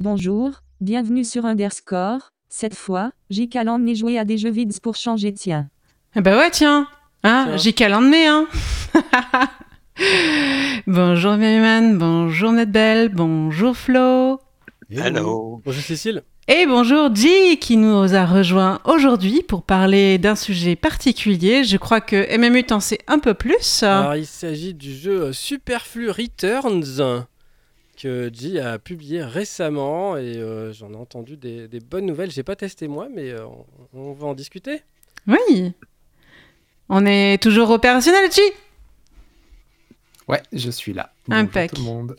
Bonjour, bienvenue sur Underscore. Cette fois, J. n'est joué à des jeux vides pour changer tien. Eh bah ouais, tiens. Hein, J. Calandé, hein. bonjour Merryman, bonjour Netbell, bonjour Flo. Hello. Bonjour Cécile. Et bonjour J qui nous a rejoint aujourd'hui pour parler d'un sujet particulier. Je crois que MMU t'en sait un peu plus. Alors il s'agit du jeu Superflu Returns que J a publié récemment et euh, j'en ai entendu des, des bonnes nouvelles. J'ai pas testé moi, mais euh, on, on va en discuter. Oui. On est toujours opérationnel, J Ouais, je suis là. Tout le monde.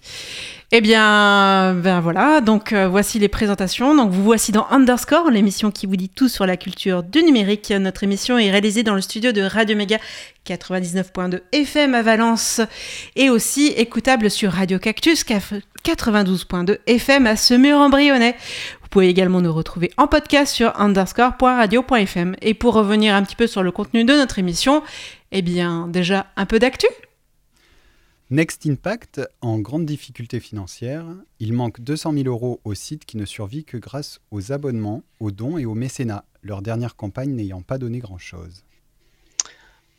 Eh bien, ben voilà, donc euh, voici les présentations. Donc vous voici dans Underscore, l'émission qui vous dit tout sur la culture du numérique. Notre émission est réalisée dans le studio de Radio Méga 99.2 FM à Valence et aussi écoutable sur Radio Cactus 92.2 FM à Semur-en-Brionnais. Vous pouvez également nous retrouver en podcast sur underscore.radio.fm. Et pour revenir un petit peu sur le contenu de notre émission, eh bien déjà un peu d'actu Next Impact, en grande difficulté financière, il manque 200 000 euros au site qui ne survit que grâce aux abonnements, aux dons et au mécénat, leur dernière campagne n'ayant pas donné grand-chose.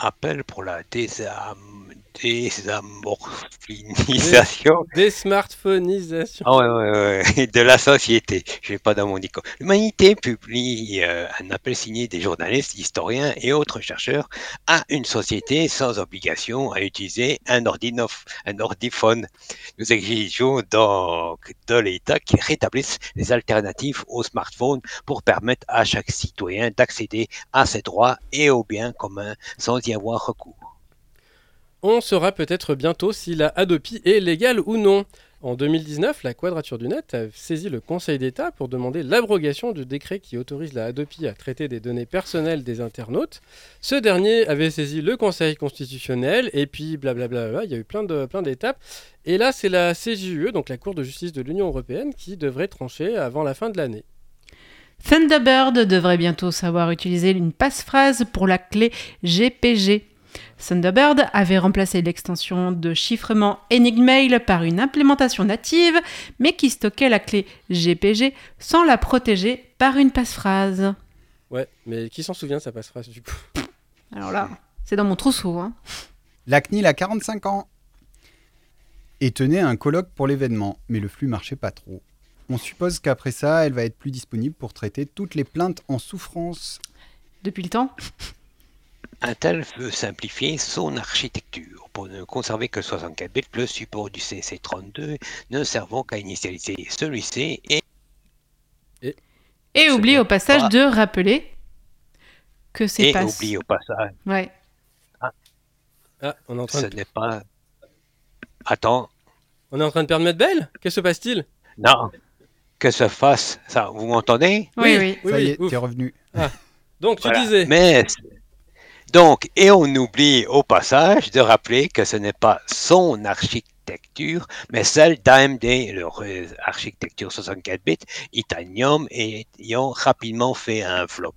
Appel pour la désam... désamorphinisation Des smartphonisations. Ah ouais, ouais, ouais, de la société. Je vais pas dans mon dico. L'humanité publie euh, un appel signé des journalistes, historiens et autres chercheurs à une société sans obligation à utiliser un, ordinof, un ordiphone. Nous exigeons donc de l'État qui rétablisse les alternatives au smartphone pour permettre à chaque citoyen d'accéder à ses droits et aux biens communs sans y avoir recours. On saura peut-être bientôt si la Hadopi est légale ou non. En 2019, la Quadrature du Net a saisi le Conseil d'État pour demander l'abrogation du décret qui autorise la Hadopi à traiter des données personnelles des internautes. Ce dernier avait saisi le Conseil constitutionnel et puis blablabla, bla bla, il y a eu plein de plein d'étapes. Et là, c'est la CJUE, donc la Cour de justice de l'Union européenne, qui devrait trancher avant la fin de l'année. Thunderbird devrait bientôt savoir utiliser une passe-phrase pour la clé GPG. Thunderbird avait remplacé l'extension de chiffrement Enigmail par une implémentation native, mais qui stockait la clé GPG sans la protéger par une passe-phrase. Ouais, mais qui s'en souvient de sa passe-phrase du coup? Alors là, c'est dans mon trousseau. Hein. La CNIL a 45 ans et tenait un colloque pour l'événement, mais le flux marchait pas trop. On suppose qu'après ça, elle va être plus disponible pour traiter toutes les plaintes en souffrance. Depuis le temps Intel veut simplifier son architecture pour ne conserver que 64 bits, le support du CC32 ne servant qu'à initialiser celui-ci et Et oublie au passage pas- de rappeler que c'est et pas... oublie au passage, Ouais. Ah, on est en train ce de, n'est pas... Attends, on est en train de perdre notre belle Que se passe-t-il? Non, que se fasse ça, vous m'entendez? Oui, oui. Oui, ça oui, y est, ouf. t'es revenu. Donc tu Voilà. disais. Mais donc, et on oublie au passage de rappeler que ce n'est pas son architecture, mais celle d'AMD, leur architecture 64 bits, Itanium, et ayant rapidement fait un flop.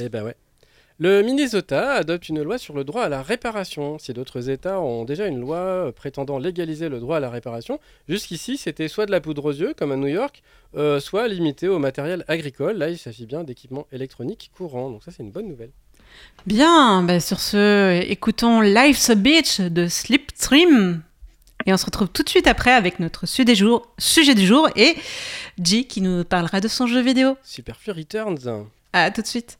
Eh ben ouais. Le Minnesota adopte une loi sur le droit à la réparation. Si d'autres États ont déjà une loi euh, prétendant légaliser le droit à la réparation, jusqu'ici c'était soit de la poudre aux yeux, comme à New York, euh, soit limité au matériel agricole. Là, il s'agit bien d'équipements électroniques courants. Donc ça, c'est une bonne nouvelle. Bien, bah sur ce, écoutons Life's a Beach de Slipstream. Et on se retrouve tout de suite après avec notre sujet du jour, sujet du jour et G qui nous parlera de son jeu vidéo. Superflu Returns. À tout de suite.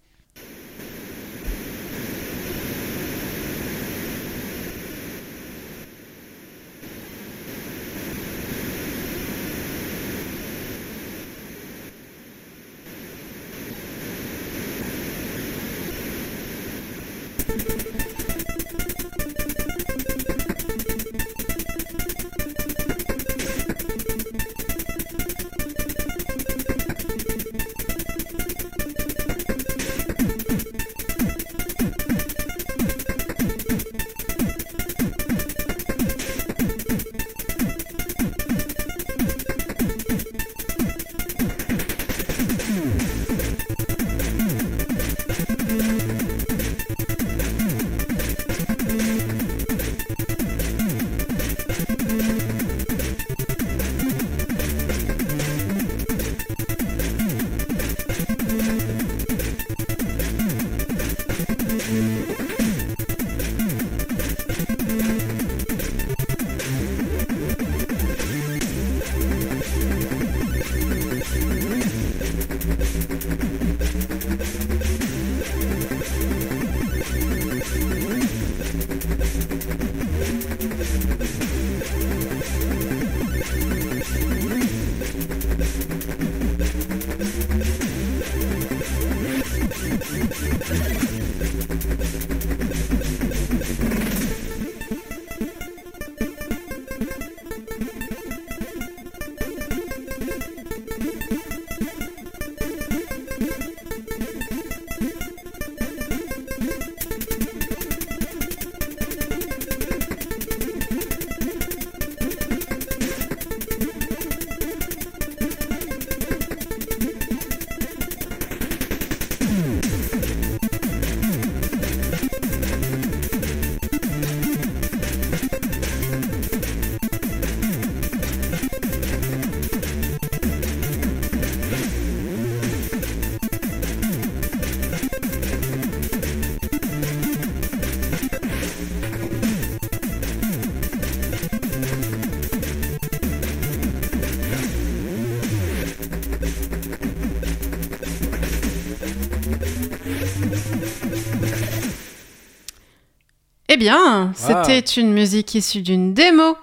Bien, c'était une musique issue d'une démo.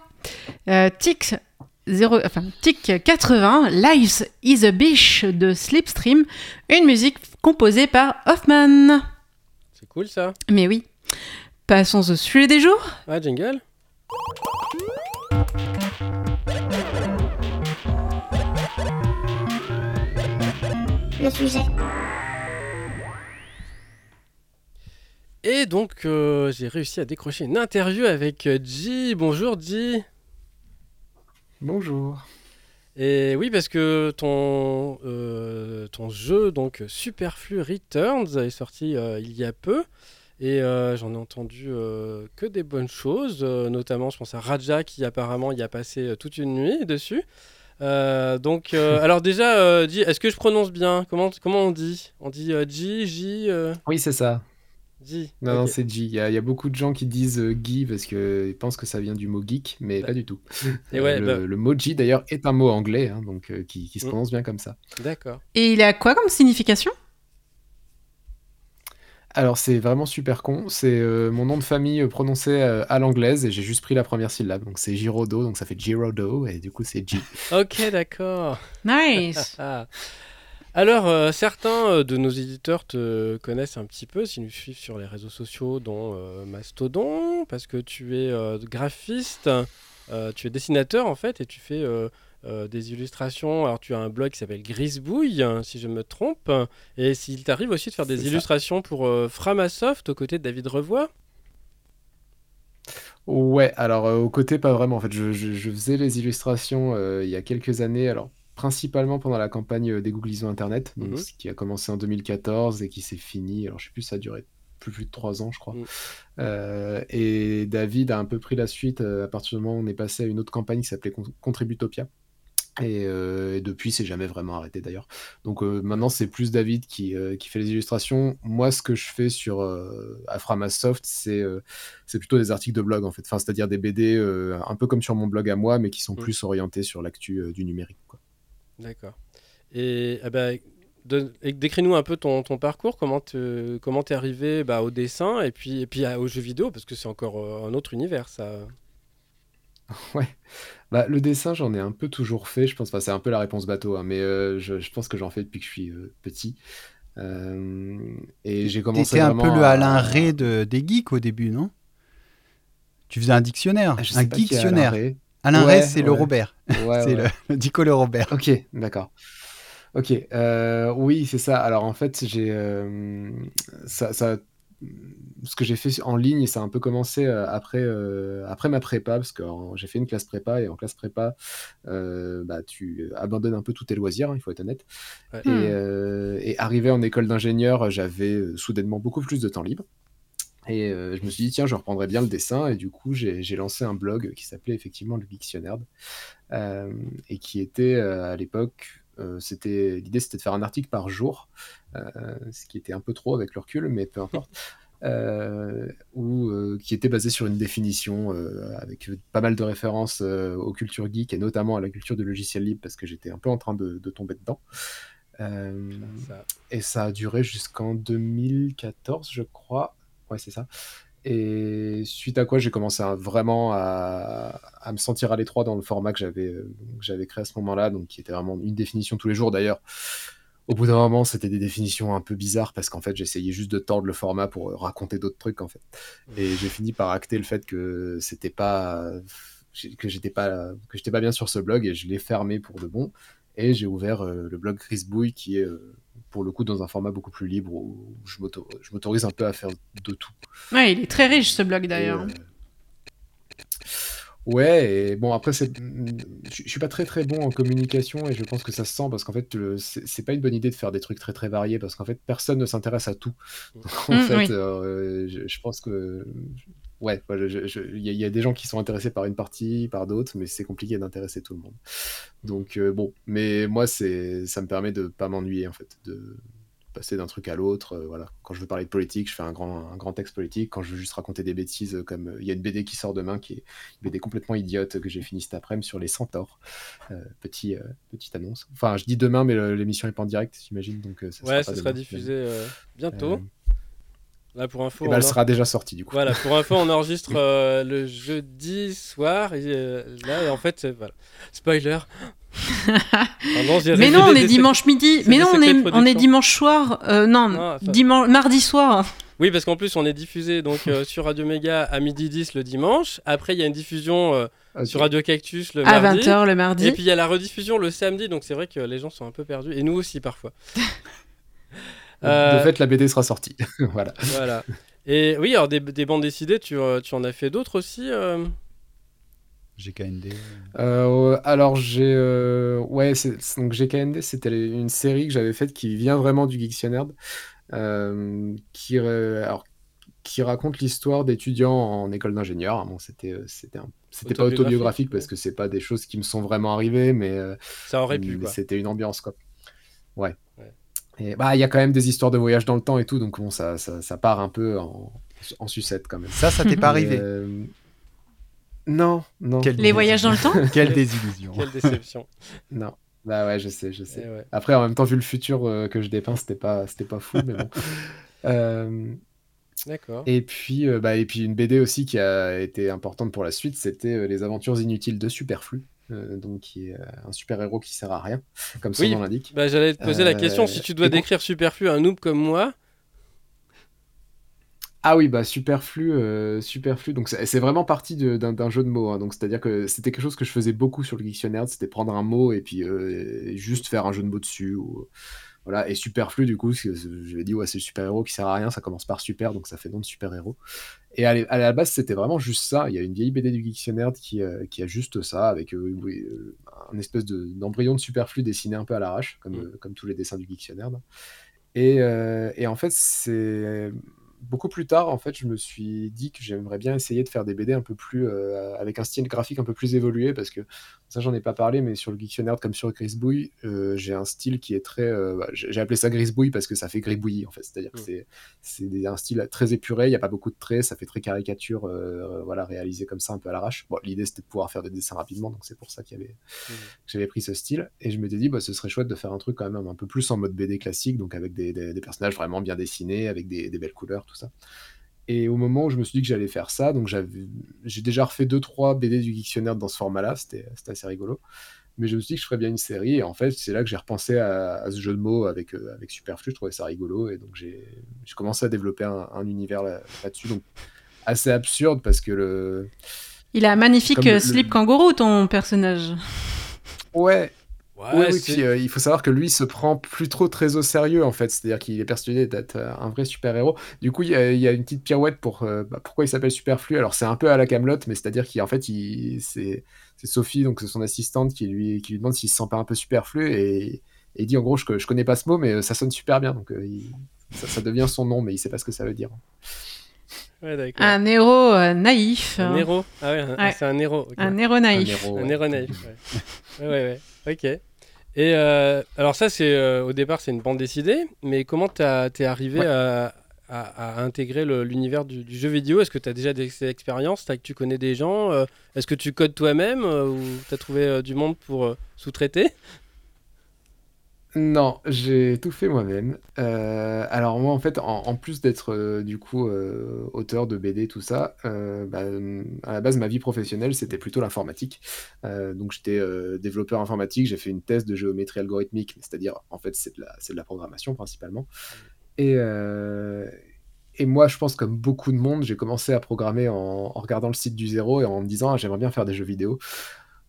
Euh, Tic 0, enfin, Tic 80, Lives is a Bish de Slipstream, une musique composée par Hoffman. C'est cool ça. Mais oui. Passons au sujet des jours. Ah, jingle. Le sujet. Et donc, euh, j'ai réussi à décrocher une interview avec euh, G. Bonjour G. Bonjour. Et oui, parce que ton, euh, ton jeu, donc Superflu Returns, est sorti euh, il y a peu. Et j'en ai entendu que des bonnes choses, notamment je pense à Raja qui apparemment y a passé toute une nuit dessus. Donc, alors déjà, G, est-ce que je prononce bien? Comment, comment on dit? On dit J, euh, Oui, c'est ça. G. Non, non, c'est G. Il y, a- il y a beaucoup de gens qui disent euh, Guy parce qu'ils pensent que ça vient du mot geek, mais pas du tout. Et Euh, ouais, le, bah, le mot G, d'ailleurs, est un mot anglais, hein, donc euh, qui, qui se Mm. prononce bien comme ça. d'accord. Et il a quoi comme signification? Alors, c'est vraiment super con. C'est euh, mon nom de famille prononcé euh, à l'anglaise et j'ai juste pris la première syllabe. Donc, c'est Girodo, donc ça fait Girodo, et du coup, c'est G. Ok, d'accord. Nice. Alors, euh, certains euh, de nos éditeurs te connaissent un petit peu s'ils nous suivent sur les réseaux sociaux, dont euh, Mastodon, parce que tu es euh, graphiste, tu es dessinateur en fait, et tu fais des illustrations. Alors, tu as un blog qui s'appelle Grisbouille, si je me trompe, et s'il t'arrive aussi de faire des illustrations pour Framasoft aux côtés de David Revoy. Ouais, alors au côté, pas vraiment. En fait, je, je- je faisais les illustrations il y a quelques années, alors principalement pendant la campagne euh, des Googlisons Internet, donc, Mhm. ce qui a commencé en 2014 et qui s'est fini, alors je sais plus, ça a duré plus, plus de trois ans, je crois. Mhm. Euh, et David a un peu pris la suite euh, à partir du moment où on est passé à une autre campagne qui s'appelait Con- Contributopia. Et, euh, et depuis, c'est jamais vraiment arrêté d'ailleurs. Donc euh, maintenant, c'est plus David qui, euh, qui fait les illustrations. Moi, ce que je fais sur euh, à Framasoft, c'est c'est plutôt des articles de blog en fait. Enfin, c'est-à-dire des BD un peu comme sur mon blog à moi, mais qui sont Mm. plus orientés sur l'actu du numérique. quoi. D'accord. Et de- et décris-nous un peu ton, ton parcours, comment tu comment t'es arrivé bah, au dessin et puis, et puis à- aux jeux vidéo, parce que c'est encore euh, un autre univers, ça. Ouais. Bah, le dessin, j'en ai un peu toujours fait, je pense. Enfin, c'est un peu la réponse bateau, hein, mais euh, je, je pense que j'en fais depuis que je suis euh, petit. Euh, et j'ai commencé T'étais un peu le à- Alain Ray de, des geeks au début, non? Tu faisais un dictionnaire, Ah, je sais un pas qui est Alain dictionnaire. Alain Ouais, Ray, c'est le. Robert. Ouais, c'est ouais. le, le Dico le Robert. Ok, d'accord. Ok, euh, oui, c'est ça. Alors en fait, j'ai euh, ça, ça, ce que j'ai fait en ligne, ça a un peu commencé euh, après, euh, après ma prépa, parce que j'ai fait une classe prépa et en classe prépa, euh, bah, tu abandonnes un peu tous tes loisirs, hein, il faut être honnête. Ouais. Et, Hmm. euh, et arrivé en école d'ingénieur, j'avais soudainement beaucoup plus de temps libre. Et euh, je me suis dit, tiens, je reprendrais bien le dessin. Et du coup, j'ai lancé un blog qui s'appelait effectivement le Dictionnaire. Euh, et qui était euh, à l'époque, euh, c'était l'idée c'était de faire un article par jour, ce qui était un peu trop avec le recul, mais peu importe. Ou qui était basé sur une définition avec pas mal de références aux cultures geek et notamment à la culture du logiciel libre parce que j'étais un peu en train de, de tomber dedans. Euh, Ça- et ça a duré jusqu'en 2014, je crois. Ouais, c'est ça. Et suite à quoi, j'ai commencé vraiment à, me sentir à l'étroit dans le format que j'avais créé à ce moment-là, donc qui était vraiment une définition tous les jours. D'ailleurs, au bout d'un moment, c'était des définitions un peu bizarres parce qu'en fait, j'essayais juste de tordre le format pour raconter d'autres trucs en fait. Et j'ai fini par acter le fait que c'était pas que j'étais pas que j'étais pas bien sur ce blog et je l'ai fermé pour de bon. Et j'ai ouvert euh, le blog Bouille qui est euh, pour le coup dans un format beaucoup plus libre où je m'autorise un peu à faire de tout. Ouais, il est très riche ce blog d'ailleurs. Euh, Ouais, et bon, après, je suis pas très très bon en communication et je pense que ça se sent parce qu'en fait, c'est pas une bonne idée de faire des trucs très très variés parce qu'en fait, personne ne s'intéresse à tout. en mmh, fait, euh, je, pense que. Ouais, il y, a des gens qui sont intéressés par une partie, par d'autres, mais c'est compliqué d'intéresser tout le monde. Donc, euh, bon, mais moi, c'est ça me permet de pas m'ennuyer en fait, de, passer d'un truc à l'autre. Euh, voilà. Quand je veux parler de politique, je fais un grand, un grand texte politique. Quand je veux juste raconter des bêtises, euh, comme euh, il y a une BD qui sort demain, qui est une BD complètement idiote que j'ai fini cet après-midi sur les centaures. petit, petite annonce. Enfin, je dis demain, mais l'émission n'est pas en direct, j'imagine. Donc, ça ouais, ça sera diffusé bientôt. Là, pour info, eh ben, elle sera déjà sortie du coup. Voilà, pour info, on enregistre le jeudi soir. Et, là, et en fait, voilà. Spoiler, mais non, on est dimanche midi. Mais non, on est, on est dimanche soir. Euh, non, dimanche, mardi soir. Oui, parce qu'en plus, on est diffusé donc euh, sur Radio Méga à midi 10 le dimanche. Après, il y a une diffusion euh, sur Radio Cactus le à mardi. À 20h le mardi. Et puis, il y a la rediffusion le samedi. Donc, c'est vrai que les gens sont un peu perdus. Et nous aussi, parfois. De fait, la BD sera sortie. voilà. Voilà. Et oui, alors des, des bandes décidées, tu, tu en as fait d'autres aussi GKND euh, Alors, j'ai. Euh, ouais, donc GKND, c'était une série que j'avais faite qui vient vraiment du Geektionary, euh, qui, alors, qui raconte l'histoire d'étudiants en école d'ingénieur. Bon, c'était c'était c'était pas autobiographique parce que c'est pas des choses qui me sont vraiment arrivées, mais ça aurait pu. C'était une ambiance quoi. Ouais. Et bah il y a quand même des histoires de voyage dans le temps et tout, donc bon ça, ça, ça part un peu en, en sucette quand même. Ça, ça t'est pas arrivé non, non. les voyages dans le temps Quelle désillusion. Quelle déception. non. Bah ouais, je sais, je sais. Eh Après, en même temps, vu le futur euh, que je dépeins, c'était pas, c'était pas fou, mais bon. Euh, D'accord. Et puis, euh, bah, et puis une BD aussi qui a été importante pour la suite, c'était Les Aventures inutiles de Superflu. Donc qui est un super héros qui sert à rien, comme son nom l'indique. Bah, j'allais te poser la question si tu dois décrire Superflu à un noob comme moi, ah oui, bah superflu, euh, superflu. Donc c'est vraiment parti d'un jeu de mots. Hein. Donc c'est-à-dire que c'était quelque chose que je faisais beaucoup sur le dictionnaire, c'était prendre un mot et puis euh, juste faire un jeu de mots dessus. Ou, voilà. Et superflu, du coup, je vais dit ouais c'est le super héros qui sert à rien. Ça commence par super, donc ça fait nom de super héros. Et à, la base c'était vraiment juste ça. Il y a une vieille BD du dictionnaire qui, euh, qui a juste ça avec un espèce d'embryon de, superflu dessiné un peu à l'arrache, comme, mmh. comme tous les dessins du dictionnaire. Et, et en fait c'est beaucoup plus tard, en fait, je me suis dit que j'aimerais bien essayer de faire des BD un peu plus euh, avec un style graphique un peu plus évolué parce que ça, j'en ai pas parlé, mais sur le Dictionnaire comme sur Grisbouille, euh, j'ai un style qui est très. Euh, bah, j'ai appelé ça Grisbouille parce que ça fait gribouillis en fait, c'est-à-dire que mmh. c'est un style très épuré, il n'y a pas beaucoup de traits, ça fait très caricature, voilà, réalisé comme ça un peu à l'arrache. Bon, l'idée c'était de pouvoir faire des dessins rapidement, donc c'est pour ça qu'il y avait, mmh. que j'avais pris ce style. Et je m'étais dit, bah, ce serait chouette de faire un truc quand même un peu plus en mode BD classique, donc avec des, des, personnages vraiment bien dessinés, avec des, des belles couleurs, tout ça. Et au moment où je me suis dit que j'allais faire ça, donc j'ai déjà refait 2-3 BD du dictionnaire dans ce format-là, c'était assez rigolo. Mais je me suis dit que je ferais bien une série, et en fait, c'est là que j'ai repensé à, ce jeu de mots avec, euh, avec Superflu, je trouvais ça rigolo, et donc j'ai commencé à développer un, univers là-dessus, donc assez absurde parce que le. Il a un magnifique slip kangourou, ton personnage. Ouais, oui, euh, il faut savoir que lui se prend plus trop très au sérieux en fait, c'est-à-dire qu'il est persuadé d'être euh, un vrai super-héros. Du coup, il y, a, une petite pirouette pour euh, bah, pourquoi il s'appelle Superflu. Alors c'est un peu à la Camelot, mais c'est-à-dire qu'en fait, c'est Sophie, donc c'est son assistante, qui lui, qui lui demande s'il se sent pas un peu superflu et, il dit en gros, je, je connais pas ce mot, mais ça sonne super bien, donc ça, devient son nom, mais il sait pas ce que ça veut dire. un héros naïf. Un héros? Ah ouais, c'est un héros. Un héros naïf. Un héros, naïf. ouais, ouais, ouais. Ok. Et euh, alors ça, c'est euh, au départ, c'est une bande dessinée, mais comment t'es arrivé à, intégrer l'univers du, jeu vidéo? Est-ce que tu as déjà des expériences? Que Tu connais des gens euh, Est-ce que tu codes toi-même ou tu as trouvé du monde pour sous-traiter? Non, j'ai tout fait moi-même. Euh, alors moi, en fait, en, plus d'être euh, du coup euh, auteur de BD, tout ça, bah, à la base, ma vie professionnelle, c'était plutôt l'informatique. Donc j'étais développeur informatique, j'ai fait une thèse de géométrie algorithmique, c'est-à-dire, en fait, c'est de la, programmation principalement. Et, et moi, je pense, comme beaucoup de monde, j'ai commencé à programmer en, en regardant le site du zéro et en me disant, ah, j'aimerais bien faire des jeux vidéo.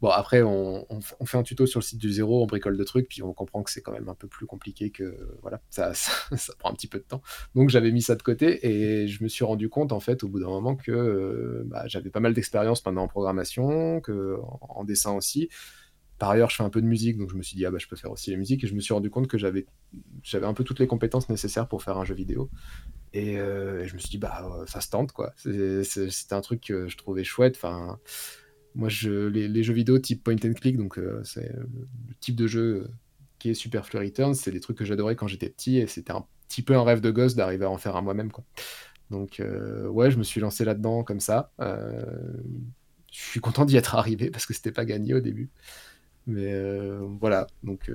Bon, après, on, fait un tuto sur le site du zéro, on bricole de trucs, puis on comprend que c'est quand même un peu plus compliqué que. Voilà, ça, ça, prend un petit peu de temps. Donc j'avais mis ça de côté et je me suis rendu compte, en fait, au bout d'un moment, que euh, bah, j'avais pas mal d'expérience maintenant en programmation, que, en, dessin aussi. Par ailleurs, je fais un peu de musique, donc je me suis dit, ah bah, je peux faire aussi la musique, et je me suis rendu compte que j'avais un peu toutes les compétences nécessaires pour faire un jeu vidéo. Et, euh, et je me suis dit, bah, euh, ça se tente, quoi. C'était un truc que je trouvais chouette. Enfin, moi, les, jeux vidéo type point and click, donc euh, c'est euh, le type de jeu euh, qui est Super Flu Returns, c'est des trucs que j'adorais quand j'étais petit, et c'était un petit peu un rêve de gosse d'arriver à en faire un moi-même. Donc, ouais, je me suis lancé là-dedans comme ça. Je suis content d'y être arrivé parce que c'était pas gagné au début. Mais voilà, donc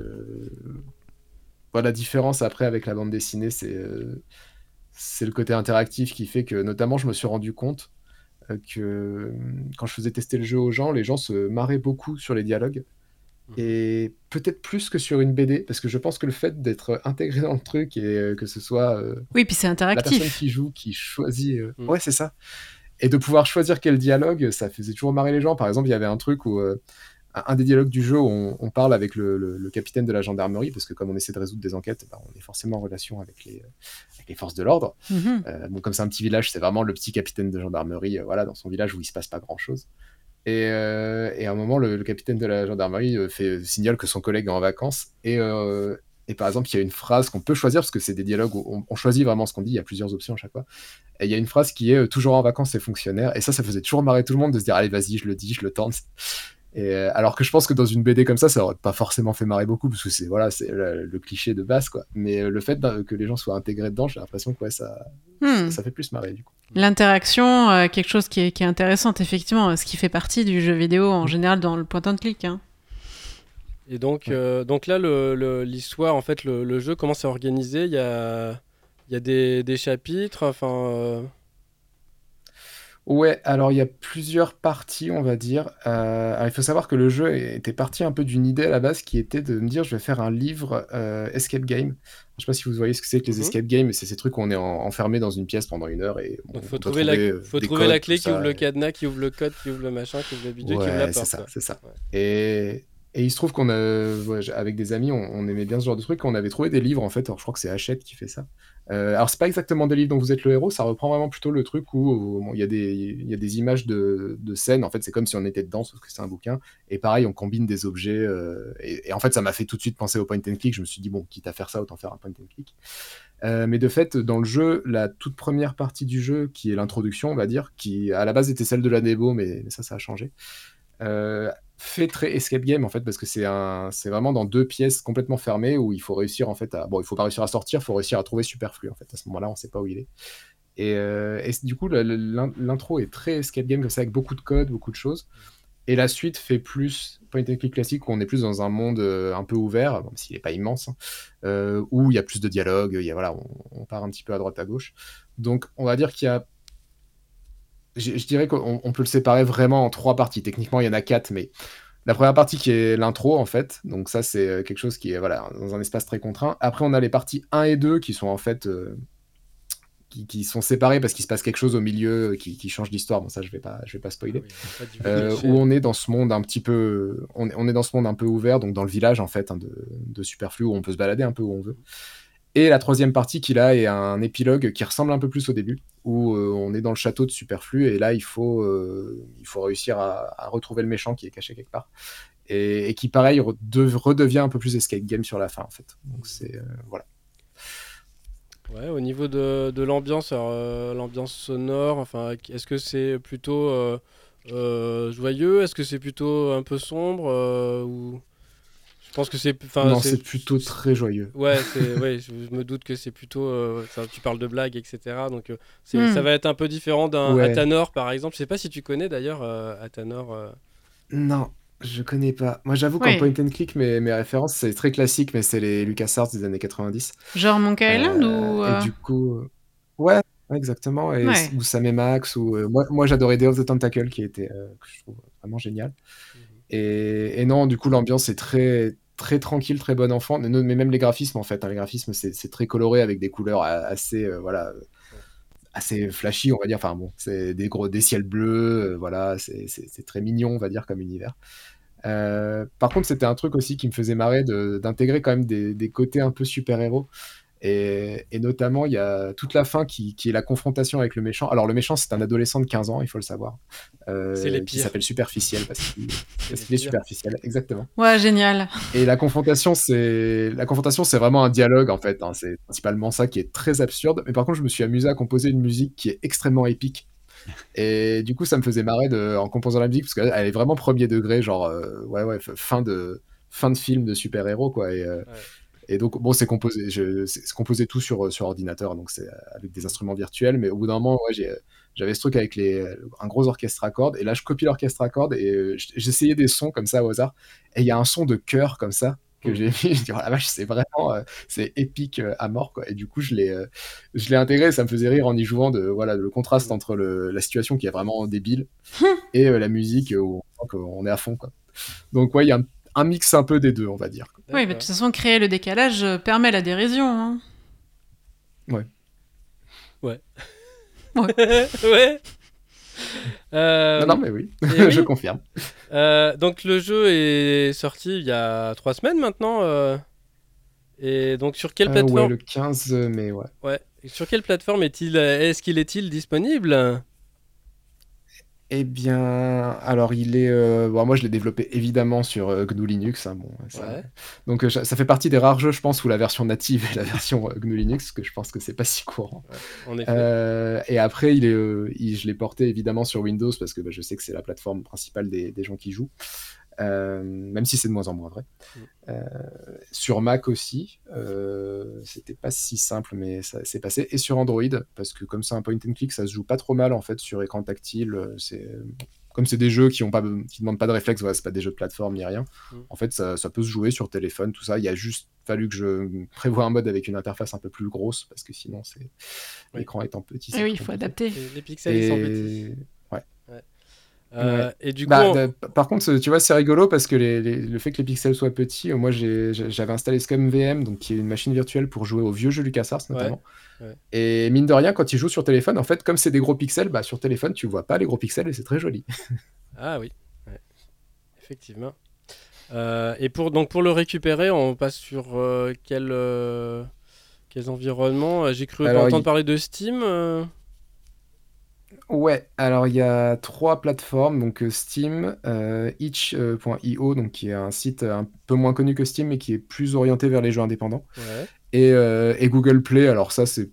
la différence après avec la bande dessinée, c'est le côté interactif qui fait que, notamment, je me suis rendu compte que euh, quand je faisais tester le jeu aux gens, les gens se marraient beaucoup sur les dialogues. Et peut-être plus que sur une BD, parce que je pense que le fait d'être intégré dans le truc et euh, que ce soit euh, Oui, puis c'est la personne interactif. qui joue, qui choisit. euh, Mm. Ouais, c'est ça. Et de pouvoir choisir quel dialogue, ça faisait toujours marrer les gens. Par exemple, il y avait un truc où euh, un des dialogues du jeu, on, on parle avec le, le- le capitaine de la gendarmerie, parce que comme on essaie de résoudre des enquêtes, bah, on est forcément en relation avec les, euh, avec les forces de l'ordre. Mhm. Euh, bon, comme c'est un petit village, c'est vraiment le petit capitaine de gendarmerie, euh, voilà, dans son village où il se passe pas grand-chose. Et, euh, et à un moment, le, le capitaine de la gendarmerie fait signale que son collègue est en vacances. Et, et par exemple, il y a une phrase qu'on peut choisir, parce que c'est des dialogues où on, on choisit vraiment ce qu'on dit, il y a plusieurs options à chaque fois. Et il y a une phrase qui est toujours en vacances, c'est fonctionnaire. Et ça, ça faisait toujours marrer tout le monde de se dire, allez, vas-y, je le dis, je le tente. Et, euh, alors que je pense que dans une BD comme ça, ça aurait pas forcément fait marrer beaucoup, parce que c'est voilà, c'est le, le cliché de base, quoi. Mais euh, le fait que les gens soient intégrés dedans, j'ai l'impression que ouais, ça, Hmm. ça fait plus marrer, du coup. L'interaction, euh, quelque chose qui est, qui est intéressante, effectivement, ce qui fait partie du jeu vidéo en général dans le point and click. hein. Et donc, euh, donc là, le- le- l'histoire, en fait, le, le jeu commence à organiser. Il y a, il y a des, des chapitres. Enfin, euh, Ouais, alors il y a plusieurs parties, on va dire. Euh, alors, il faut savoir que le jeu était parti un peu d'une idée à la base qui était de me dire je vais faire un livre euh, escape game. Je sais pas si vous voyez ce que c'est que les Mhm. escape games, c'est ces trucs où on est en- enfermé dans une pièce pendant une heure et donc faut on doit trouver, la, euh, faut des trouver la codes, clé qui ça, ouvre le cadenas, qui ouvre le code, qui ouvre le machin, qui ouvre le bidule, qui ouvre la Ouais, porte. c'est ça, quoi. c'est ça. Ouais. Et, et il se trouve qu'on avec des amis, on, aimait bien ce genre de truc. On avait trouvé des livres en fait. Je crois que c'est Hachette qui fait ça. Euh, alors c'est pas exactement des livres dont vous êtes le héros. Ça reprend vraiment plutôt le truc où il y a des, y a des images de, de scènes. En fait, c'est comme si on était dedans, sauf que c'est un bouquin. Et pareil, on combine des objets. euh, et, en fait, ça m'a fait tout de suite penser au point and click. Je me suis dit bon, quitte à faire ça, autant faire un point and click. Euh, mais de fait, dans le jeu, la toute première partie du jeu, qui est l'introduction, on va dire, qui à la base était celle de la démo, mais, mais ça, ça a changé, euh, fait très escape game en fait, parce que c'est un, c'est vraiment dans deux pièces complètement fermées où il faut réussir en fait à, bon, il faut pas réussir à sortir, il faut réussir à trouver superflu en fait. À ce moment-là, on sait pas où il est. Et, euh, et du coup, l'intro est très escape game comme ça, avec beaucoup de codes, beaucoup de choses. Et la suite fait plus point and click classique où on est plus dans un monde euh, un peu ouvert, même s'il n'est pas immense, hein, euh, où il y a plus de dialogue, il y a, voilà, on, on part un petit peu à droite à gauche. Donc on va dire qu'il y a. Je, je dirais qu'on on peut le séparer vraiment en trois parties. Techniquement, il y en a quatre, mais la première partie qui est l'intro en fait. Donc ça, c'est euh, quelque chose qui est voilà, dans un espace très contraint. Après, on a les parties 1 et 2 qui sont en fait. euh, qui, qui sont séparées parce qu'il se passe quelque chose au milieu euh, qui, qui change l'histoire. Bon, ça, je vais pas, je vais pas spoiler. Ah oui, Euh, où on est dans ce monde un petit peu, on est, on est dans ce monde un peu ouvert, donc dans le village en fait hein, de, de Superflu où on peut se balader un peu où on veut. Et la troisième partie qui là est un épilogue qui ressemble un peu plus au début, où euh, on est dans le château de Superflu et là il faut, euh, il faut réussir à, retrouver le méchant qui est caché quelque part. Et, qui pareil re- de- redevient un peu plus escape game sur la fin en fait. Donc c'est euh, voilà. Ouais, au niveau de, de l'ambiance, l'ambiance sonore, enfin, est-ce que c'est plutôt joyeux? Est-ce que c'est plutôt un peu sombre ou... Je pense que c'est... enfin, non, c'est plutôt très joyeux. Ouais, ouais, je, je me doute que c'est plutôt. euh, tu parles de blagues, etc. Donc, euh, Hmm. ça va être un peu différent d'un Ouais. Athanor, par exemple. Je sais pas si tu connais d'ailleurs euh, Athanor. euh, Non, Je connais pas. Moi, j'avoue Ouais. qu'en point and click, mes, mes références, c'est très classique, mais c'est les LucasArts des années 90. Genre Monkey Island Euh, ou. Et du coup, euh, ouais, exactement. Et, Ouais. Ou Sam et Max. Ou, euh, moi, moi j'adorais Day of the Tentacle, qui était, euh, que je trouve vraiment génial. Mhm. Et, et non, du coup, l'ambiance est très, très tranquille, très bon enfant. Mais même les graphismes, en fait. hein, les graphismes, c'est très coloré avec des couleurs assez, euh, voilà, euh, assez flashy, on va dire. Enfin bon, c'est des gros, des ciels bleus, euh, voilà, c'est très mignon, on va dire, comme univers. Par contre, c'était un truc aussi qui me faisait marrer d'intégrer quand même des, des côtés un peu super-héros. Et, et notamment, il y a toute la fin qui, qui est la confrontation avec le méchant. Alors, le méchant, c'est un adolescent de 15 ans, il faut le savoir. euh, C'est les qui pires. s'appelle Superficiel parce qu'il est superficiel, exactement. Ouais, génial. Et la confrontation, c'est la confrontation, c'est vraiment un dialogue en fait. hein. C'est principalement ça qui est très absurde. Mais par contre, je me suis amusé à composer une musique qui est extrêmement épique. Et du coup, ça me faisait marrer de, en composant la musique parce qu'elle elle est vraiment premier degré, genre euh, ouais ouais fin de fin de film de super héros quoi. Et, euh, et donc bon, c'est composé, je- c'est composé tout sur sur ordinateur, donc c'est euh, avec des instruments virtuels. Mais au bout d'un moment, ouais, j'ai j'avais ce truc avec les, un gros orchestre à cordes, et là je copie l'orchestre à cordes et euh, j'essayais des sons comme ça au hasard, et il y a un son de chœur comme ça que Mm. j'ai mis, je dis oh la vache c'est vraiment euh, c'est épique euh, à mort quoi, et du coup je l'ai euh, je l'ai intégré, ça me faisait rire en y jouant de voilà le contraste Mm. entre le, la situation qui est vraiment débile et euh, la musique où on, sent qu'on est à fond quoi. Donc ouais il y a un, un mix un peu des deux on va dire. Oui, mais de toute façon, créer le décalage euh, permet la dérision. hein. ouais. Euh, non, non mais oui, je confirme. euh, donc le jeu est sorti il y a trois semaines maintenant. euh, et donc sur quelle Euh, ouais plateforme le 15 mai ouais. ouais. Sur quelle plateforme est-il Est-ce qu'il est-il disponible? Eh bien, alors il est. euh, bon, moi, je l'ai développé évidemment sur euh, GNU Linux. hein, bon, ça- Ouais. Donc, euh, ça ça fait partie des rares jeux, je pense, où la version native est la version euh, GNU Linux, que je pense que c'est pas si courant. En effet. Euh, et après, il est, euh, il- je l'ai porté évidemment sur Windows parce que bah, je sais que c'est la plateforme principale des, des gens qui jouent. Euh, même si c'est de moins en moins vrai. Mm. Euh, sur Mac aussi, euh, c'était pas si simple, mais ça s'est passé. Et sur Android, parce que comme c'est un point and click, ça se joue pas trop mal en fait sur écran tactile. euh, C'est comme c'est des jeux qui ont pas, qui demandent pas de réflexe, voilà, c'est pas des jeux de plateforme ni rien. Mm. En fait, ça, ça peut se jouer sur téléphone, tout ça. Il y a juste fallu que je prévoie un mode avec une interface un peu plus grosse, parce que sinon, c'est l'écran étant petit. Eh c'est oui, il faut adapter. Et les pixels ils sont petits. Ouais. Euh, Et du coup, Bah, on- de- par contre, tu vois, c'est rigolo parce que les- les- le fait que les pixels soient petits, euh, moi j'avais installé ScumVM, donc qui est une machine virtuelle pour jouer aux vieux jeux LucasArts notamment. Ouais, ouais. Et mine de rien, quand tu joues sur téléphone, en fait, comme c'est des gros pixels, bah, sur téléphone, tu vois pas les gros pixels et c'est très joli. Ah oui, effectivement. Euh, et pour, donc pour le récupérer, on passe sur euh, quel, quels environnements? J'ai cru Alors, entendre il- parler de Steam. Euh, Ouais, alors il y a trois plateformes, donc euh, Steam, euh, itch.io, donc qui est un site un peu moins connu que Steam, mais qui est plus orienté vers les jeux indépendants, ouais, et, euh, et Google Play. Alors ça, c'est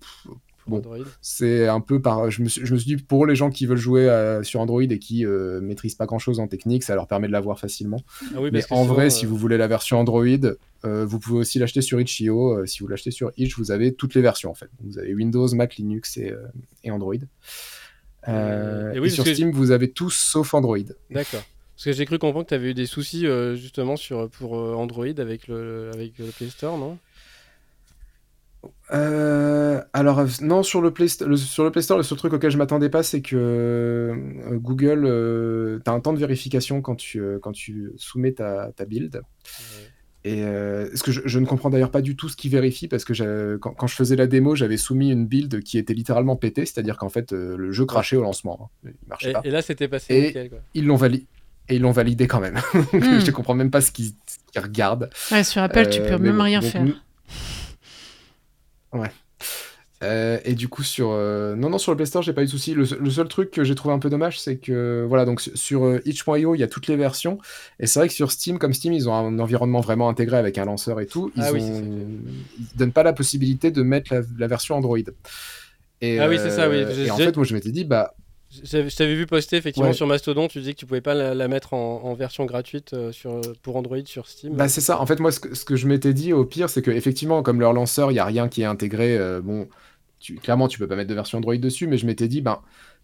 Bon. C'est un peu par. Je me, suis, je me suis dit, pour les gens qui veulent jouer euh, sur Android et qui euh, maîtrisent pas grand chose en technique, ça leur permet de l'avoir facilement. Ah oui, Mais en souvent, vrai, euh, si vous voulez la version Android, euh, vous pouvez aussi l'acheter sur itch.io. Euh, si vous l'achetez sur itch, vous avez toutes les versions en fait. Vous avez Windows, Mac, Linux et, euh, et Android. Euh, Et et oui, sur parce que Steam, vous avez tous sauf Android. D'accord. Parce que j'ai cru comprendre que tu avais eu des soucis euh, justement sur, pour euh, Android avec le, avec le Play Store, non? Euh, alors, euh, non, sur le, Play, le- sur le Play Store, le seul truc auquel je m'attendais pas, c'est que euh, Google, euh, tu as un temps de vérification quand tu, euh, quand tu soumets ta, ta build. Et euh, ce que je, je ne comprends d'ailleurs pas du tout ce qui vérifie, parce que quand, quand je faisais la démo, j'avais soumis une build qui était littéralement pétée, c'est-à-dire qu'en fait, euh, le jeu crachait au lancement. hein. Il marchait Et, pas. et là, c'était passé Et- nickel. Quoi. Ils l'ont validé. Et ils l'ont validé quand même. Hmm. Je comprends même pas ce qu'ils regardent. Ouais, sur Apple, tu Euh, peux mais même bon, rien donc, faire. nous- Ouais. Euh, et du coup sur euh, non non sur le Play Store j'ai pas eu de souci. Le, le seul truc que j'ai trouvé un peu dommage c'est que voilà donc sur- euh, itch.io il y a toutes les versions et c'est vrai que sur Steam comme Steam ils ont un environnement vraiment intégré avec un lanceur et tout ils Ah ont- ils donnent pas la possibilité de mettre la, la version Android. Et, Ah oui, c'est ça, oui. euh, Et en fait moi je m'étais dit bah Je t'avais vu poster effectivement Ouais. sur Mastodon, tu dis que tu pouvais pas la, la mettre en, en version gratuite euh, sur, pour Android sur Steam. Bah c'est ça. En fait, moi, ce que, ce que je m'étais dit au pire, c'est que effectivement, comme leur lanceur, il y a rien qui est intégré. euh, bon, tu, clairement, tu peux pas mettre de version Android dessus, mais je m'étais dit, ben,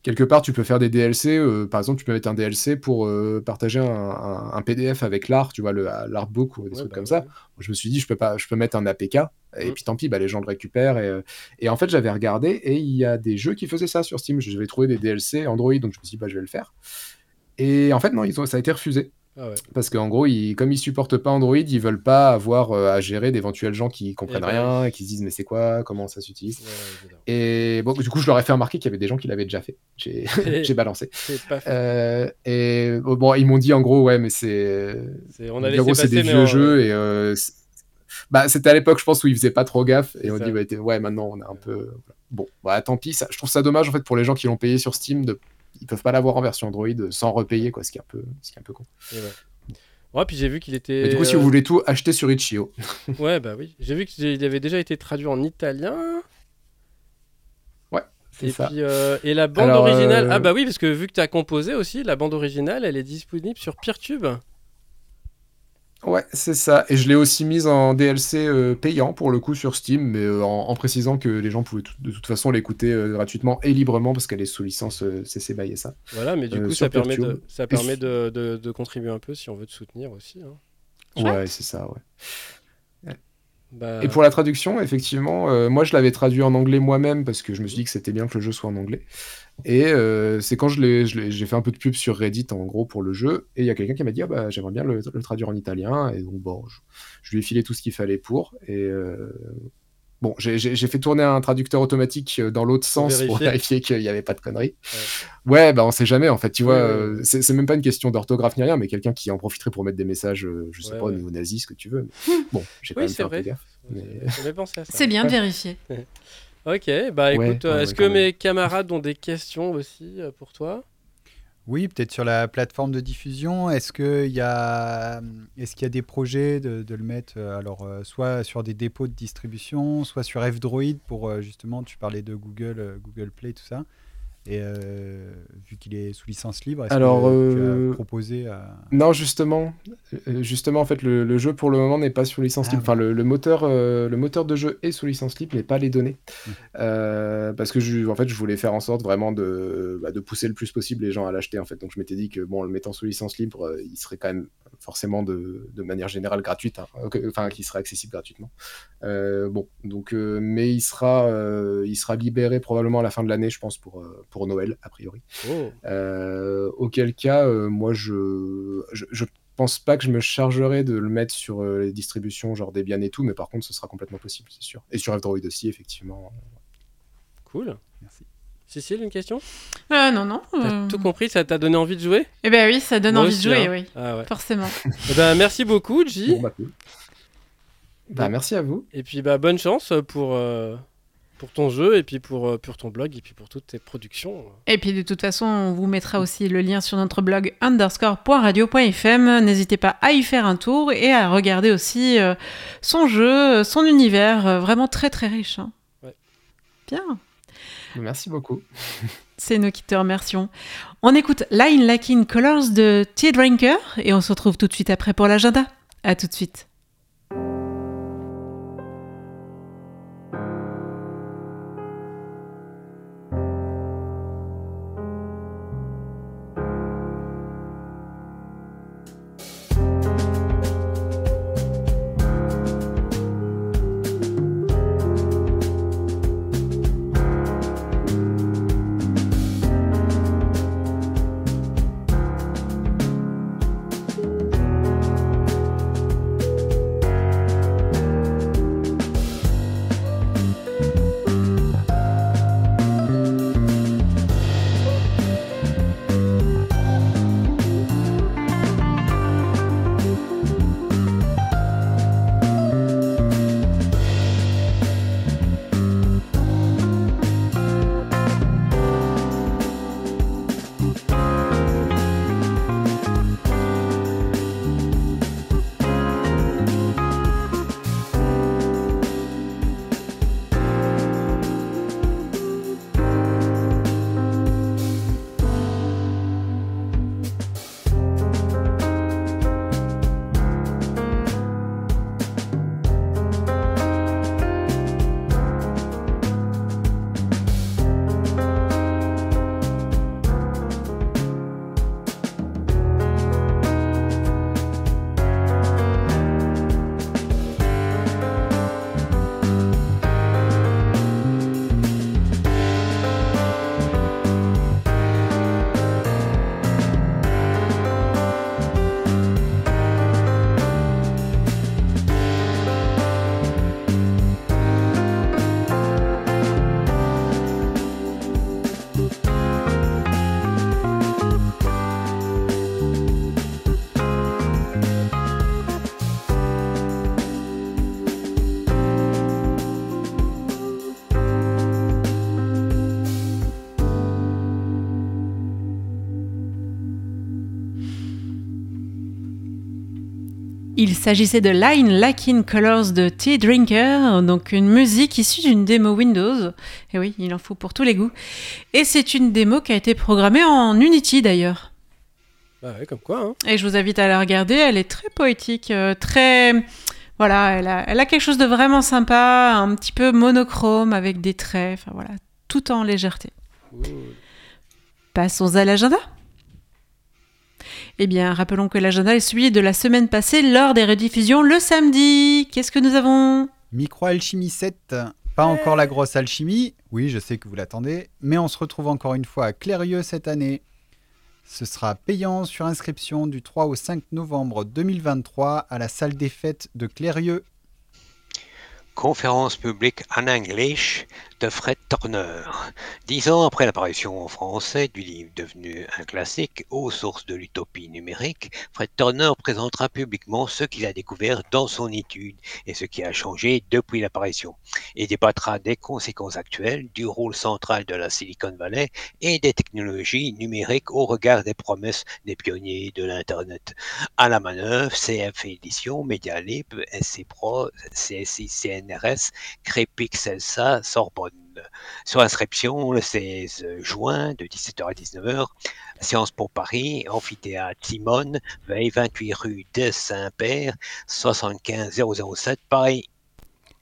quelque part, tu peux faire des DLC. euh, par exemple, tu peux mettre un DLC pour euh, partager un, un- un PDF avec l'art, tu vois, l'artbook ou des Ouais, trucs bah comme ouais. ça. Je me suis dit, je peux pas, je peux mettre un APK. Et Mm. puis tant pis, bah, les gens le récupèrent. Et, euh, et en fait, j'avais regardé et il y a des jeux qui faisaient ça sur Steam. Je vais trouver des DLC Android, donc je me suis dit, bah, je vais le faire. Et en fait, non, ils ont, ça a été refusé. Ah ouais. Parce qu'en gros, ils, comme ils supportent pas Android, ils veulent pas avoir euh, à gérer d'éventuels gens qui comprennent bah rien et qui se disent mais c'est quoi, comment ça s'utilise? Ouais. Et bon, du coup, je leur ai fait remarquer qu'il y avait des gens qui l'avaient déjà fait. J'ai balancé. C'est pas fait. Euh, et bon, bon, ils m'ont dit en gros, ouais, mais c'est. On a en gros, c'est des vieux jeux et. euh, bah, c'était à l'époque, je pense, où ils faisaient pas trop gaffe. Et on ça. dit, ouais, maintenant, on est un peu. Bon, bah tant pis. Ça, je trouve ça dommage en fait pour les gens qui l'ont payé sur Steam. De... Ils peuvent pas l'avoir en version Android sans repayer, quoi, ce qui est un peu, ce qui est un peu con. Et ouais. Ouais, puis j'ai vu qu'il était. Mais du coup, si euh, vous voulez tout acheter sur Itch.io, Ouais, bah oui. J'ai vu qu'il avait déjà été traduit en italien. c'est Et ça. puis euh, et la bande Alors, originale. euh, Ah bah oui, parce que vu que tu as composé aussi, la bande originale, elle est disponible sur Peertube. Ouais, c'est ça. Et je l'ai aussi mise en DLC euh, payant pour le coup sur Steam, mais euh, en, en précisant que les gens pouvaient tout- de toute façon l'écouter euh, gratuitement et librement parce qu'elle est sous licence euh, CC BY SA. Voilà, mais du Euh, coup, ça permet, de, Peertube. ça Et permet su- de, de- de contribuer un peu si on veut te soutenir aussi. hein. Ouais, c'est ça, ouais. Bah, Et pour la traduction, effectivement, euh, moi je l'avais traduit en anglais moi-même parce que je me suis dit que c'était bien que le jeu soit en anglais. Et euh, c'est quand j'ai fait un peu de pub sur Reddit en gros pour le jeu, et il y a quelqu'un qui m'a dit ah bah j'aimerais bien le, le traduire en italien, et donc bon, je, je lui ai filé tout ce qu'il fallait pour, et euh, bon, j'ai, fait tourner un traducteur automatique euh, dans l'autre sens pour vérifier. qu'il n'y avait pas de conneries. Ouais, bah on sait jamais en fait, tu vois, Ouais, ouais, euh, ouais. c'est, même pas une question d'orthographe ni rien, mais quelqu'un qui en profiterait pour mettre des messages, euh, je sais Ouais, pas, ouais. néo-nazis, ce que tu veux. mais bon, j'ai Oui, peu vrai. mais- J'avais pensé à ça. C'est bien de vérifier. Ok, bah Ouais, écoute, ouais, est-ce ouais, que mes camarades ont des questions aussi pour toi? Oui, peut-être sur la plateforme de diffusion. Est-ce qu'il y a, est-ce qu'il y a des projets de, le mettre, euh, alors euh, soit sur des dépôts de distribution, soit sur F-Droid pour euh, justement, tu parlais de Google, Google Play, tout ça. Et euh, vu qu'il est sous licence libre, est-ce Alors, que tu euh, as proposé à... Non, justement, euh, justement, en fait, le, le jeu pour le moment n'est pas sous licence Ah, libre. Enfin, le, le moteur, euh, le moteur de jeu est sous licence libre, mais pas les données. Mm. Euh, parce que je, en fait, je voulais faire en sorte vraiment de, bah, de pousser le plus possible les gens à l'acheter. En fait, donc je m'étais dit que bon, en le mettant sous licence libre, il serait quand même forcément de, de manière générale gratuite, hein, que- enfin, qu'il serait accessible gratuitement. Euh, bon, donc, euh, mais il sera, euh, il sera libéré probablement à la fin de l'année, je pense, pour, pour Noël a priori. Oh, Euh, auquel cas, euh, moi, je, je, je pense pas que je me chargerai de le mettre sur euh, les distributions, genre Debian et tout, mais par contre, ce sera complètement possible, c'est sûr. Et sur F-Droid aussi, effectivement. cool. Merci. Cécile, une question? Euh, non, non. T'as euh, tout compris? Ça t'a donné envie de jouer? Eh ben oui, ça donne Moi envie aussi, de jouer, hein. oui. Ah ouais. Forcément. Eh ben, merci beaucoup, J. Bon, bah, cool. Bah, merci à vous. Et puis bah, bonne chance pour, euh, pour ton jeu, et puis pour, euh, pour ton blog, et puis pour toutes tes productions. Et puis de toute façon, on vous mettra aussi le lien sur notre blog underscore.radio.fm. N'hésitez pas à y faire un tour et à regarder aussi euh, son jeu, son univers, euh, vraiment très très riche. hein. Ouais. Bien. Merci beaucoup. C'est nous qui te remercions. On écoute Line in Colors de Tea Drinker et on se retrouve tout de suite après pour l'agenda. À tout de suite. S'agissait de Line in Colors de Tea Drinker, donc une musique issue d'une démo Windows. Et oui, il en faut pour tous les goûts. Et c'est une démo qui a été programmée en Unity d'ailleurs. Bah ouais, comme quoi. Hein. Et je vous invite à la regarder, elle est très poétique, euh, très... Voilà, elle a, elle a quelque chose de vraiment sympa, un petit peu monochrome avec des traits, enfin voilà, tout en légèreté. Cool. Passons à l'agenda. Eh bien, rappelons que l'agenda est celui de la semaine passée lors des rediffusions le samedi. Qu'est-ce que nous avons? Micro-alchimie 7. Pas encore la grosse alchimie. Oui, je sais que vous l'attendez. Mais on se retrouve encore une fois à Clérieux cette année. Ce sera payant sur inscription du 3 au 5 novembre 2023 à la salle des fêtes de Clérieux. Conférence publique en anglais de Fred Turner. Dix ans après l'apparition en français du livre devenu un classique aux sources de l'utopie numérique, Fred Turner présentera publiquement ce qu'il a découvert dans son étude et ce qui a changé depuis l'apparition, et débattra des conséquences actuelles du rôle central de la Silicon Valley et des technologies numériques au regard des promesses des pionniers de l'Internet. À la manœuvre, CF Édition, Medialib, SC Pro, CSI, CNRS, crée Pixelsa, Sorbonne. Sur inscription, le 16 juin, de 17h à 19h, Sciences pour Paris, Amphithéâtre Simone, veille 28 rue de Saint-Père, 75 007 Paris.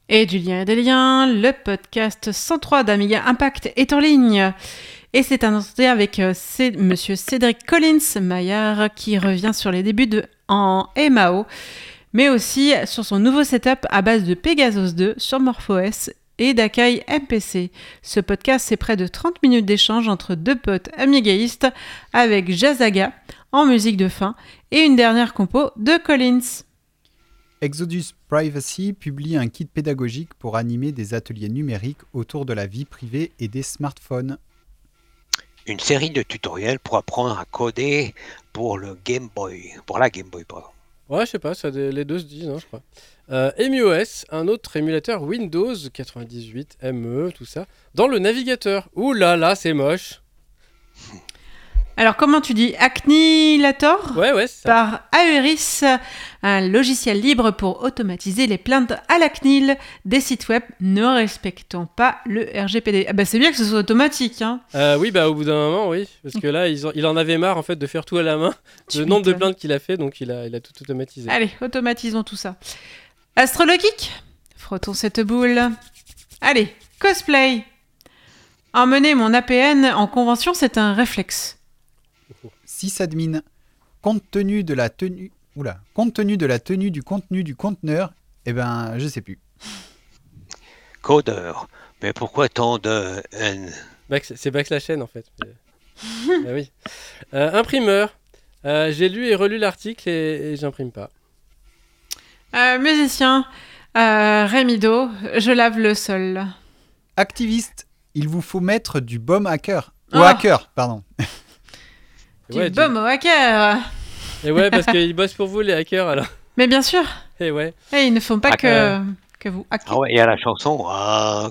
Et du lien et des liens, le podcast 103 d'Amiga Impact est en ligne. Et c'est annoncé avec euh, Monsieur Cédric Collins Maillard qui revient sur les débuts de, en MAO, mais aussi sur son nouveau setup à base de Pegasus 2 sur MorphOS et d'Akai MPC. Ce podcast, c'est près de 30 minutes d'échange entre deux potes amigaïstes avec Jazaga en musique de fin et une dernière compo de Collins. Exodus Privacy publie un kit pédagogique pour animer des ateliers numériques autour de la vie privée et des smartphones. Une série de tutoriels pour apprendre à coder pour le Game Boy, pour la Game Boy, pardon. Ouais, je sais pas, ça, les deux se disent, hein, je crois. Euh, un autre émulateur Windows 98, ME, tout ça, dans le navigateur. Ouh là là, c'est moche. Alors, comment tu dis Acnilator Ouais, ouais, ça. par Aeris, un logiciel libre pour automatiser les plaintes à la CNIL des sites web ne respectant pas le RGPD. Ah bah c'est bien que ce soit automatique, hein. Euh, oui, bah au bout d'un moment, oui. Parce que là, ils ont- il en avait marre en fait de faire tout à la main. Tu Le nombre de m'étonnes. plaintes qu'il a fait, donc il a, il a tout automatisé. Allez, automatisons tout ça. Astrologique? Frottons cette boule. Allez, cosplay Emmener mon APN en convention, c'est un réflexe. Sysadmin. Compte tenu de la tenue, oula, compte tenu de la tenue du contenu du conteneur, eh ben, je sais plus. Codeur. Mais pourquoi tant de N Back- c'est backslash n en fait. Mais- Ah oui. Euh, imprimeur. Euh, J'ai lu et relu l'article et, et j'imprime pas. Euh, musicien, euh, Rémido, je lave le sol. Activiste, il vous faut mettre du baume hacker. Ou Ah. hacker, pardon. Du ouais, baume au hacker Et ouais, parce qu'ils bossent pour vous les hackers alors. Mais bien sûr, Et ouais. eh, ils ne font pas que, Hacker. que vous hacker. Ah ouais, il y a la chanson Ah,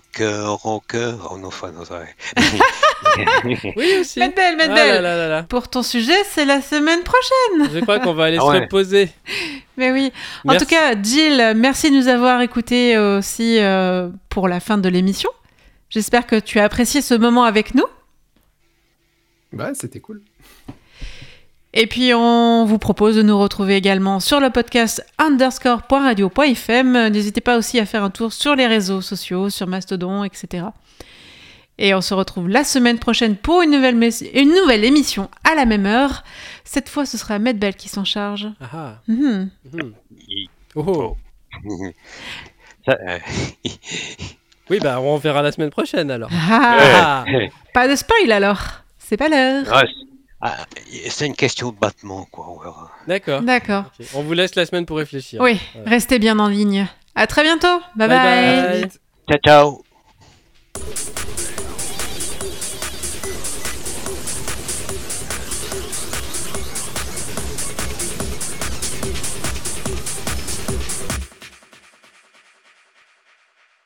en cœur. Oh non, enfin, non, ça va. Oui aussi. Mendel, Ah Mendel là là là là. Pour ton sujet, c'est la semaine prochaine. Je crois qu'on va aller Ah se ouais. reposer. Mais oui. En Merci. tout cas, Jill, merci de nous avoir écoutés aussi euh, pour la fin de l'émission. J'espère que tu as apprécié ce moment avec nous. Ouais, c'était cool. Et puis, on vous propose de nous retrouver également sur le podcast underscore.radio.fm. N'hésitez pas aussi à faire un tour sur les réseaux sociaux, sur Mastodon, etc. Et on se retrouve la semaine prochaine pour une nouvelle, mes- une nouvelle émission à la même heure. Cette fois, ce sera Medbel qui s'en charge. Ah ah. Mhm. Mhm. Oh. Ça, euh, Oui, bah on verra la semaine prochaine alors. Ah, Ah. pas de spoil alors. C'est pas l'heure. c'est- ah, c'est une question de battement, quoi. On verra. D'accord. D'accord. On vous laisse la semaine pour réfléchir. Oui, restez bien en ligne. À très bientôt. bye. Bye bye. bye. Ciao, ciao.